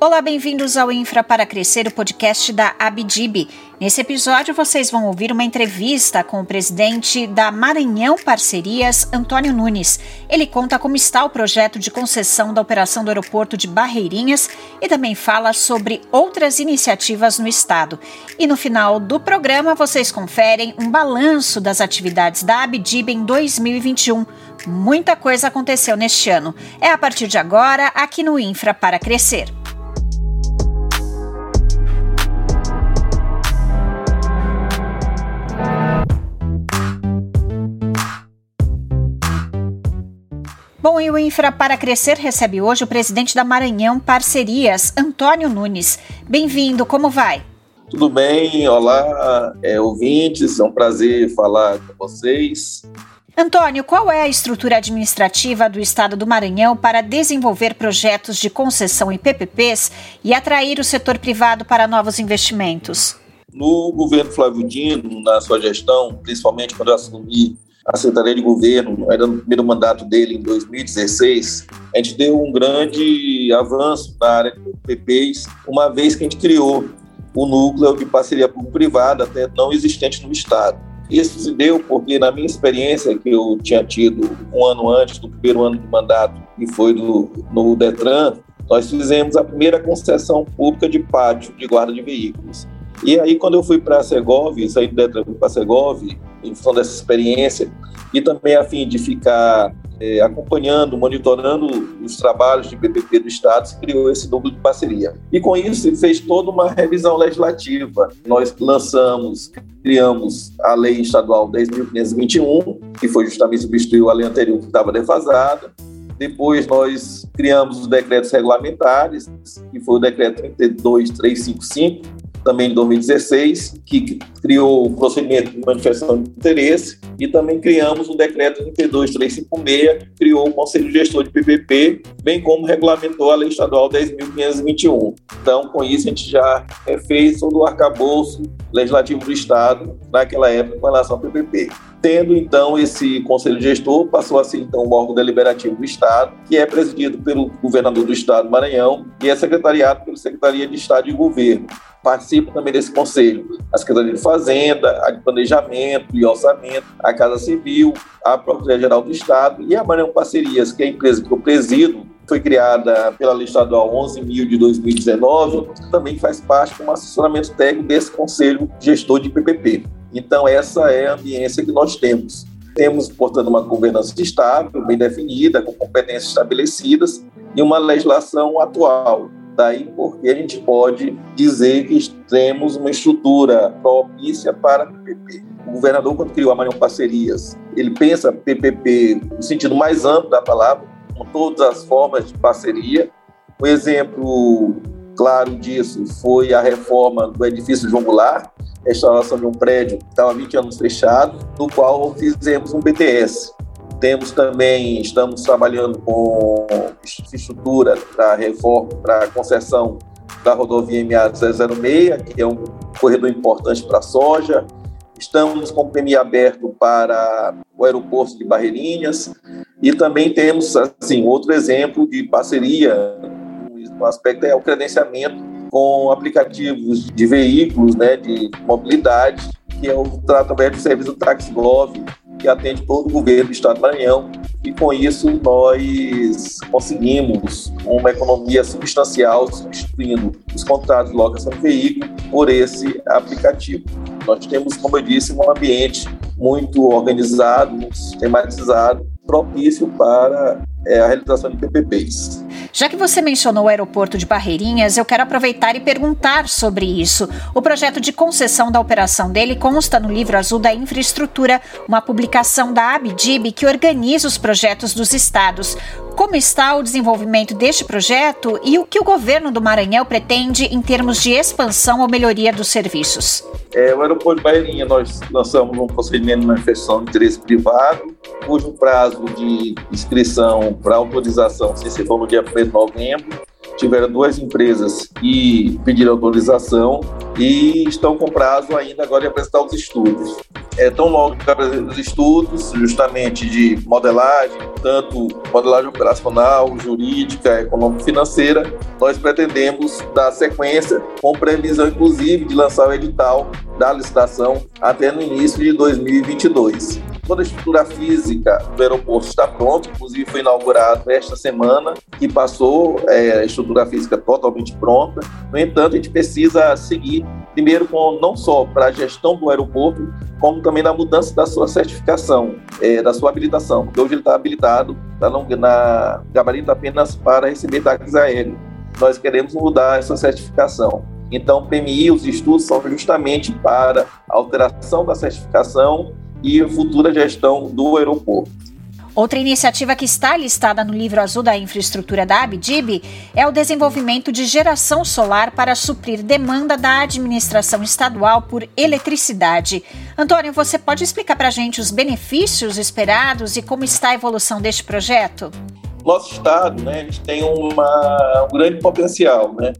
Olá, bem-vindos ao Infra para Crescer, o podcast da Abdib. Nesse episódio, vocês vão ouvir uma entrevista com o presidente da Maranhão Parcerias, Antônio Nunes. Ele conta como está o projeto de concessão da operação do aeroporto de Barreirinhas e também fala sobre outras iniciativas no estado. E no final do programa, vocês conferem um balanço das atividades da Abdib em 2021. Muita coisa aconteceu neste ano. É a partir de agora, aqui no Infra para Crescer. Bom, e o Infra para Crescer recebe hoje o presidente da Maranhão Parcerias, Antônio Nunes. Bem-vindo, como vai? Tudo bem, olá, é, ouvintes, é um prazer falar com vocês. Antônio, qual é a estrutura administrativa do Estado do Maranhão para desenvolver projetos de concessão em PPPs e atrair o setor privado para novos investimentos? No governo Flávio Dino, na sua gestão, principalmente quando eu assumi a Secretaria de Governo, ainda no primeiro mandato dele, em 2016, a gente deu um grande avanço na área de PPPs, uma vez que a gente criou o núcleo de parceria público-privada, até não existente no Estado. Isso se deu porque, na minha experiência, que eu tinha tido um ano antes do primeiro ano de mandato, que foi do, no Detran, nós fizemos a primeira concessão pública de pátio de guarda de veículos. E aí, quando eu fui para a Segov, saí do Detran para a Segov, em função dessa experiência, e também a fim de ficar é, acompanhando, monitorando os trabalhos de PPP do Estado, se criou esse núcleo de parceria. E com isso se fez toda uma revisão legislativa. Nós lançamos, criamos a Lei Estadual 10.521, que foi justamente substituiu a lei anterior que estava defasada. Depois nós criamos os decretos regulamentares, que foi o decreto 32355, também em 2016, que criou o procedimento de manifestação de interesse, e também criamos o decreto 32356, que criou o Conselho Gestor de PPP, bem como regulamentou a Lei Estadual 10.521. Então, com isso, a gente já fez todo o arcabouço legislativo do Estado naquela época com relação ao PPP. Tendo, então, esse Conselho Gestor, passou a ser, então, o órgão deliberativo do Estado, que é presidido pelo governador do Estado, Maranhão, e é secretariado pela Secretaria de Estado e Governo participam também desse conselho a Secretaria de Fazenda, a de Planejamento e Orçamento, a Casa Civil, a Procuradoria-Geral do Estado e a Maranhão Parcerias, que é a empresa que eu presido, foi criada pela Lei Estadual 11.000 de 2019, também faz parte do assessoramento técnico desse Conselho Gestor de PPP. Então, essa é a ambiência que nós temos. Temos, portanto, uma governança estável, bem definida, com competências estabelecidas e uma legislação atual, Daí porque a gente pode dizer que temos uma estrutura propícia para PPP. O governador, quando criou a Maranhão Parcerias, ele pensa PPP no sentido mais amplo da palavra, com todas as formas de parceria. Um exemplo claro disso foi a reforma do edifício João Goulart, restauração de um prédio que estava 20 anos fechado, no qual fizemos um BTS, temos também, estamos trabalhando com estrutura para reforma, para concessão da rodovia MA 006, que é um corredor importante para a soja. Estamos com o PMI aberto para o aeroporto de Barreirinhas e também temos assim outro exemplo de parceria. Um aspecto é o credenciamento com aplicativos de veículos, né, de mobilidade, que é o através do serviço TaxGov, que atende todo o governo do Estado do Maranhão, e com isso nós conseguimos uma economia substancial substituindo os contratos de locação de veículo por esse aplicativo. Nós temos, como eu disse, um ambiente muito organizado, muito sistematizado, propício para é, a realização de PPPs. Já que você mencionou o aeroporto de Barreirinhas, eu quero aproveitar e perguntar sobre isso. O projeto de concessão da operação dele consta no livro azul da infraestrutura, uma publicação da Abdib que organiza os projetos dos estados. Como está o desenvolvimento deste projeto e o que o governo do Maranhão pretende em termos de expansão ou melhoria dos serviços? É, o aeroporto de Barreirinha, nós lançamos um procedimento de manifestação de interesse privado, cujo prazo de inscrição para autorização se encerrou no dia 1 de novembro. Tiveram duas empresas que pediram autorização e estão com prazo ainda agora de apresentar os estudos. É, tão logo os estudos justamente de modelagem, tanto modelagem operacional, jurídica, econômico-financeira, nós pretendemos dar sequência com previsão, inclusive, de lançar o edital da licitação até no início de 2022. Toda a estrutura física do aeroporto está pronta, inclusive foi inaugurado esta semana, que passou é, a estrutura física totalmente pronta. No entanto, a gente precisa seguir, primeiro, com não só para a gestão do aeroporto, como também na mudança da sua certificação, é, da sua habilitação, porque hoje ele está habilitado tá na, gabarito apenas para receber táxis aéreos. Nós queremos mudar essa certificação. Então, PMI, os estudos são justamente para a alteração da certificação e a futura gestão do aeroporto. Outra iniciativa que está listada no livro azul da infraestrutura da Abdib é o desenvolvimento de geração solar para suprir demanda da administração estadual por eletricidade. Antônio, você pode explicar para a gente os benefícios esperados e como está a evolução deste projeto? Nosso estado, né, tem uma, um grande potencial, né?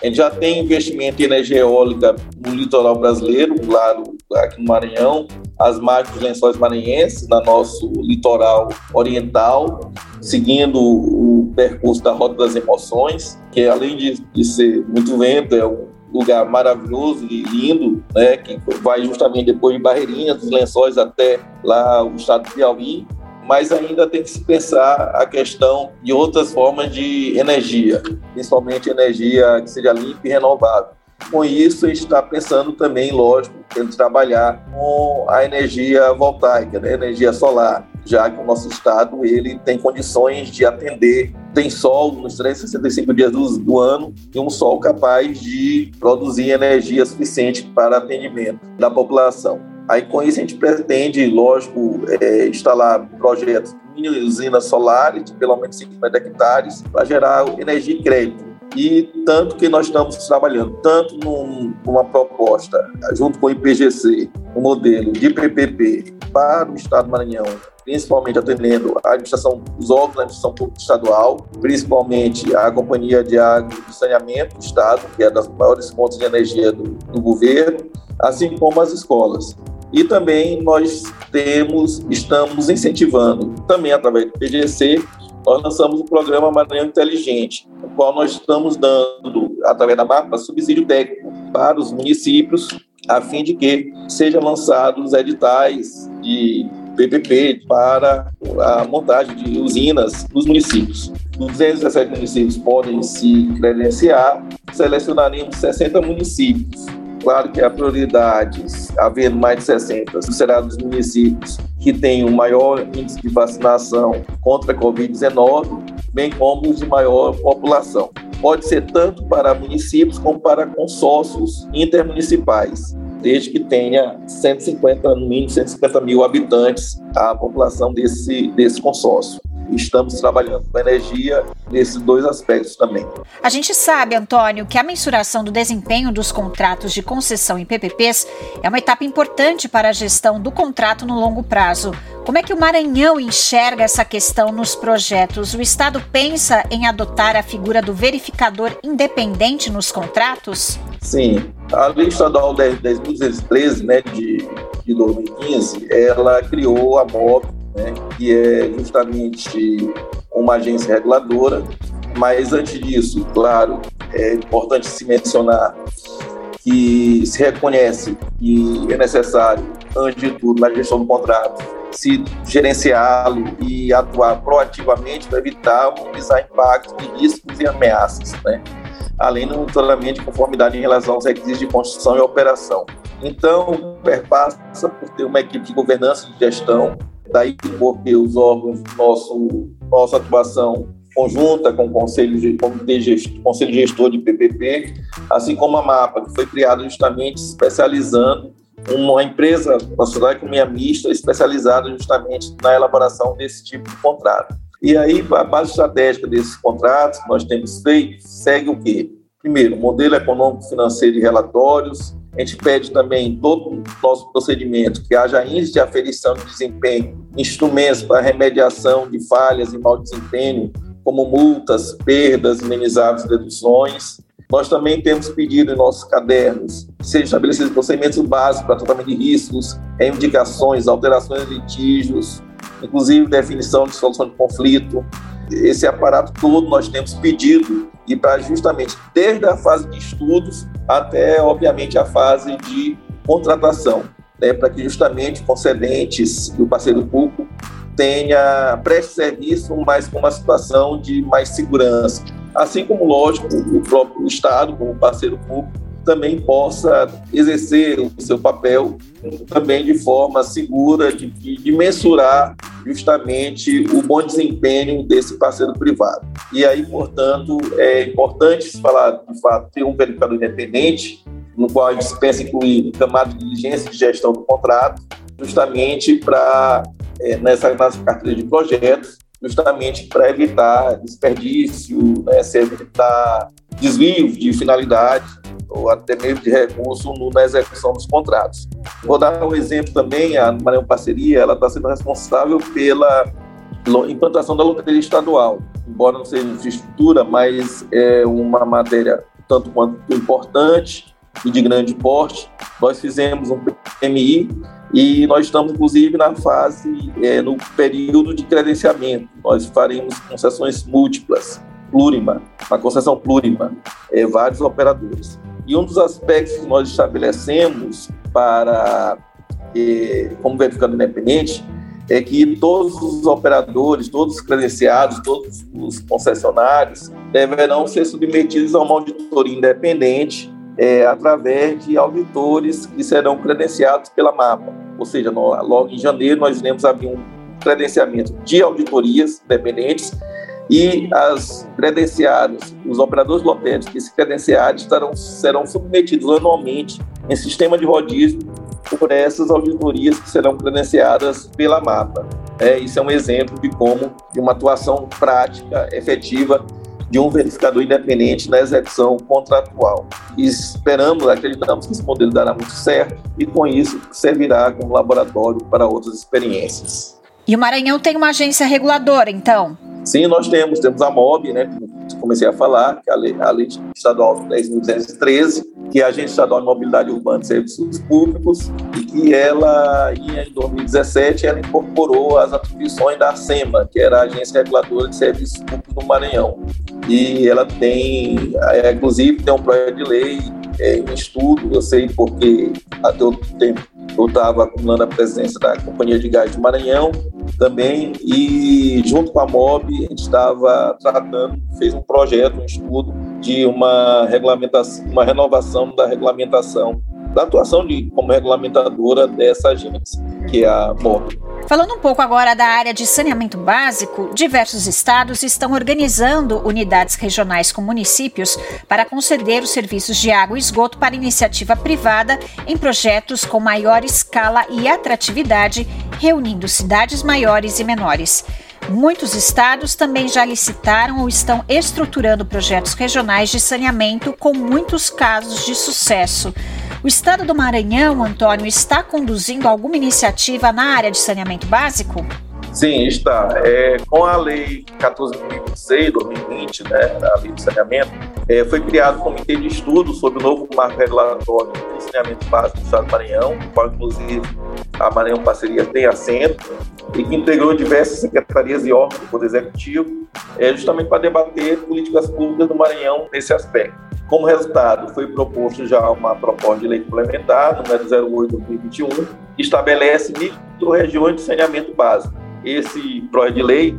A gente já tem investimento em energia eólica no litoral brasileiro, claro, aqui no Maranhão, as margens dos lençóis maranhenses, no nosso litoral oriental, seguindo o percurso da Rota das Emoções, que além de, de ser muito vento, é um lugar maravilhoso e lindo, né, que vai justamente depois de Barreirinha, dos lençóis até lá o estado do Piauí, mas ainda tem que se pensar a questão de outras formas de energia, principalmente energia que seja limpa e renovável. Com isso, a gente está pensando também, lógico, em trabalhar com a energia voltaica, né? energia solar, já que o nosso estado ele tem condições de atender, tem sol nos 365 dias do, do ano e um sol capaz de produzir energia suficiente para atendimento da população. Aí, com isso, a gente pretende, lógico, é, instalar projetos de usinas solares de pelo menos 50 hectares para gerar energia e crédito. E tanto que nós estamos trabalhando, tanto num, numa proposta, junto com o IPGC, um modelo de PPP para o Estado do Maranhão, principalmente atendendo a administração, os órgãos da administração pública estadual, principalmente a Companhia de Água e Saneamento do Estado, que é das maiores fontes de energia do, do governo, assim como as escolas. E também nós temos, estamos incentivando, também através do PGC, nós lançamos o programa Maranhão Inteligente, o qual nós estamos dando, através da MAPA, subsídio técnico para os municípios, a fim de que sejam lançados editais de PPP para a montagem de usinas nos municípios. 217 municípios podem se credenciar, selecionaremos 60 municípios Claro que a prioridade, havendo mais de 60, será dos municípios que têm o maior índice de vacinação contra a Covid-19, bem como os de maior população. Pode ser tanto para municípios como para consórcios intermunicipais, desde que tenha 150, no mínimo 150 mil habitantes a população desse, desse consórcio estamos trabalhando com energia nesses dois aspectos também. A gente sabe, Antônio, que a mensuração do desempenho dos contratos de concessão em PPPs é uma etapa importante para a gestão do contrato no longo prazo. Como é que o Maranhão enxerga essa questão nos projetos? O Estado pensa em adotar a figura do verificador independente nos contratos? Sim. A Lei Estadual 10.213, né, de, de 2015, ela criou a MOB, né, que é justamente uma agência reguladora. Mas antes disso, claro, é importante se mencionar que se reconhece que é necessário, antes de tudo, na gestão do contrato, se gerenciá-lo e atuar proativamente para evitar minimizar impactos riscos e ameaças, né? além do monitoramento de conformidade em relação aos requisitos de construção e operação. Então, perpassa por ter uma equipe de governança e de gestão daí porque os órgãos, nosso, nossa atuação conjunta com o Conselho, de, gestor, Conselho Gestor de PPP, assim como a MAPA, que foi criada justamente especializando uma empresa, uma sociedade de economia mista, especializada justamente na elaboração desse tipo de contrato. E aí, a base estratégica desses contratos que nós temos feito segue o quê? Primeiro, modelo econômico financeiro de relatórios, a gente pede também todo nosso procedimento que haja índice de aferição de desempenho, instrumentos para remediação de falhas e mau desempenho, como multas, perdas, indenizáveis, deduções. Nós também temos pedido em nossos cadernos que sejam estabelecidos procedimentos básicos para tratamento de riscos, reivindicações, alterações de litígios, inclusive definição de solução de conflito. Esse aparato todo nós temos pedido e para justamente desde a fase de estudos até, obviamente, a fase de contratação, né, para que justamente concedentes e o parceiro público tenha preste serviço, mas com uma situação de mais segurança. Assim como, lógico, o próprio Estado, como parceiro público, também possa exercer o seu papel também de forma segura, de, de, mensurar justamente o bom desempenho desse parceiro privado. E aí, portanto, é importante falar, de fato, ter um verificador independente, no qual a gente pensa incluir camada de diligência de gestão do contrato, justamente para, é, nessa, nessa carteira de projetos, justamente para evitar desperdício, né, se evitar desvio de finalidade ou até mesmo de recurso na execução dos contratos. Vou dar um exemplo também, a Maranhão Parceria, ela está sendo responsável pela implantação da loteria estadual, embora não seja infraestrutura, mas é uma matéria tanto quanto importante e de grande porte. Nós fizemos um PMI e nós estamos, inclusive, na fase, é, no período de credenciamento. Nós faremos concessões múltiplas, plurima, uma concessão plurima, é, vários operadores. E um dos aspectos que nós estabelecemos para, como verificando independente, é que todos os operadores, todos os credenciados, todos os concessionários deverão ser submetidos a uma auditoria independente é, através de auditores que serão credenciados pela MAPA. Ou seja, logo em janeiro nós iremos abrir um credenciamento de auditorias independentes e as credenciados, os operadores lotéricos que se credenciarem estarão, serão submetidos anualmente em sistema de rodízio por essas auditorias que serão credenciadas pela MAPA. É, isso é um exemplo de como de uma atuação prática, efetiva de um verificador independente na execução contratual. E esperamos, acreditamos que esse modelo dará muito certo e com isso servirá como laboratório para outras experiências. E o Maranhão tem uma agência reguladora, então? Sim, nós temos, temos a MOB, né, comecei a falar, que é a lei, a lei estadual 10.213, que é a Agência Estadual de Mobilidade Urbana e Serviços Públicos, e que ela, em 2017, ela incorporou as atribuições da SEMA, que era a Agência Reguladora de Serviços Públicos do Maranhão. E ela tem, é, inclusive, tem um projeto de lei é, em estudo, eu sei porque até o tempo eu estava acumulando a presença da Companhia de Gás do Maranhão também, e junto com a MOB, a gente estava tratando, fez um projeto, um estudo de uma regulamentação, uma renovação da regulamentação da atuação de, como regulamentadora dessa agência, que é a MOB. Falando um pouco agora da área de saneamento básico, diversos estados estão organizando unidades regionais com municípios para conceder os serviços de água e esgoto para iniciativa privada em projetos com maior escala e atratividade, reunindo cidades maiores e menores. Muitos estados também já licitaram ou estão estruturando projetos regionais de saneamento com muitos casos de sucesso. O estado do Maranhão, Antônio, está conduzindo alguma iniciativa na área de saneamento básico? Sim, está. É, com a Lei 14.026, 2020, né, a Lei de Saneamento, é, foi criado um comitê de estudo sobre o novo marco regulatório de saneamento básico do Estado do Maranhão, qual, inclusive, a Maranhão Parceria tem assento, e que integrou diversas secretarias e órgãos do Poder Executivo, é, justamente para debater políticas públicas do Maranhão nesse aspecto. Como resultado, foi proposto já uma proposta de lei complementar, número 08-2021, que estabelece micro-regiões de saneamento básico. Esse projeto de lei,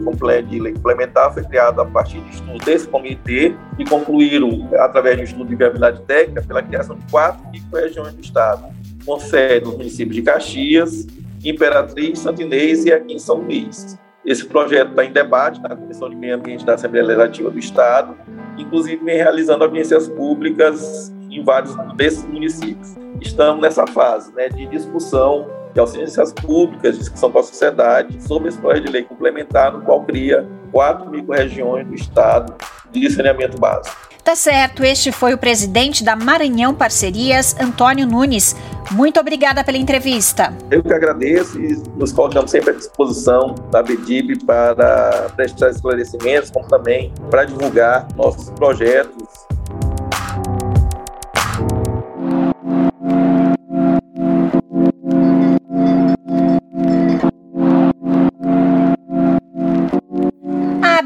de lei complementar, foi criado a partir de estudo desse comitê e concluíram, através de um estudo de viabilidade técnica, pela criação de quatro micro-regiões do Estado, com sede nos municípios de Caxias, Imperatriz, Santo Inês e aqui em São Luís. Esse projeto está em debate na Comissão de Meio Ambiente da Assembleia Legislativa do Estado, inclusive vem realizando audiências públicas em vários desses municípios. Estamos nessa fase né, de discussão de audiências públicas, discussão com a sociedade sobre esse projeto de lei complementar, no qual cria quatro micro-regiões do Estado de saneamento básico. Tá certo, este foi o presidente da Maranhão Parcerias, Antônio Nunes. Muito obrigada pela entrevista. Eu que agradeço e nos colocamos sempre à disposição da BDIB para prestar esclarecimentos, como também para divulgar nossos projetos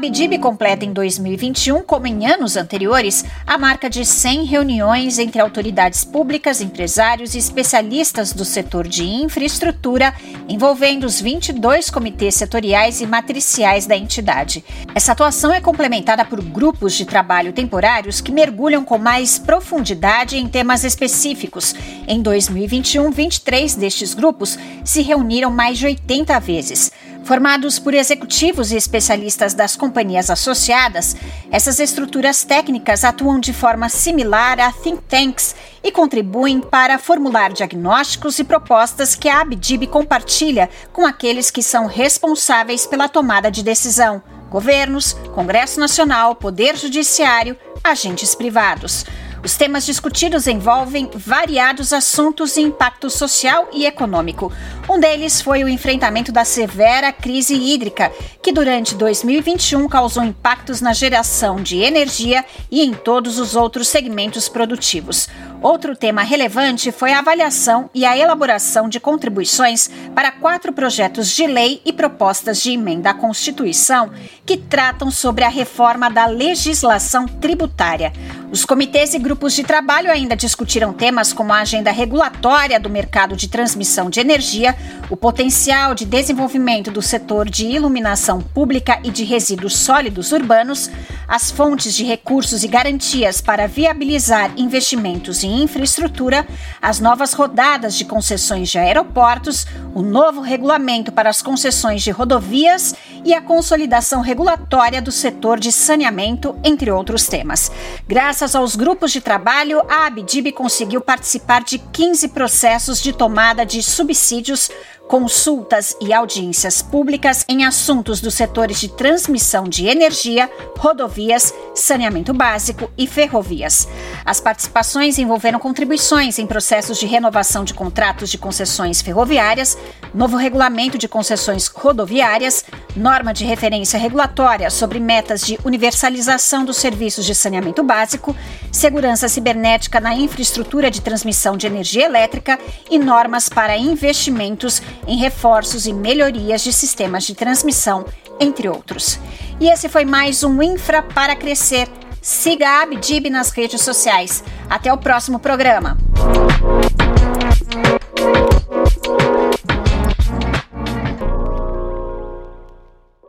Abdib completa em 2021, como em anos anteriores, a marca de 100 reuniões entre autoridades públicas, empresários e especialistas do setor de infraestrutura, envolvendo os 22 comitês setoriais e matriciais da entidade. Essa atuação é complementada por grupos de trabalho temporários que mergulham com mais profundidade em temas específicos. Em 2021, 23 destes grupos se reuniram mais de 80 vezes. Formados por executivos e especialistas das companhias associadas, essas estruturas técnicas atuam de forma similar a think tanks e contribuem para formular diagnósticos e propostas que a Abdib compartilha com aqueles que são responsáveis pela tomada de decisão: governos, Congresso Nacional, Poder Judiciário, agentes privados. Os temas discutidos envolvem variados assuntos de impacto social e econômico. Um deles foi o enfrentamento da severa crise hídrica, que durante 2021 causou impactos na geração de energia e em todos os outros segmentos produtivos. Outro tema relevante foi a avaliação e a elaboração de contribuições para quatro projetos de lei e propostas de emenda à Constituição que tratam sobre a reforma da legislação tributária. Os comitês e grupos de trabalho ainda discutiram temas como a agenda regulatória do mercado de transmissão de energia, o potencial de desenvolvimento do setor de iluminação pública e de resíduos sólidos urbanos, as fontes de recursos e garantias para viabilizar investimentos em infraestrutura, as novas rodadas de concessões de aeroportos, o novo regulamento para as concessões de rodovias e a consolidação regulatória do setor de saneamento, entre outros temas. Graças aos grupos de trabalho, a Abdib conseguiu participar de 15 processos de tomada de subsídios consultas e audiências públicas em assuntos dos setores de transmissão de energia, rodovias, saneamento básico e ferrovias. As participações envolveram contribuições em processos de renovação de contratos de concessões ferroviárias, novo regulamento de concessões rodoviárias, norma de referência regulatória sobre metas de universalização dos serviços de saneamento básico, segurança cibernética na infraestrutura de transmissão de energia elétrica e normas para investimentos em reforços e melhorias de sistemas de transmissão, entre outros. E esse foi mais um Infra para Crescer. Siga a Abdib nas redes sociais. Até o próximo programa.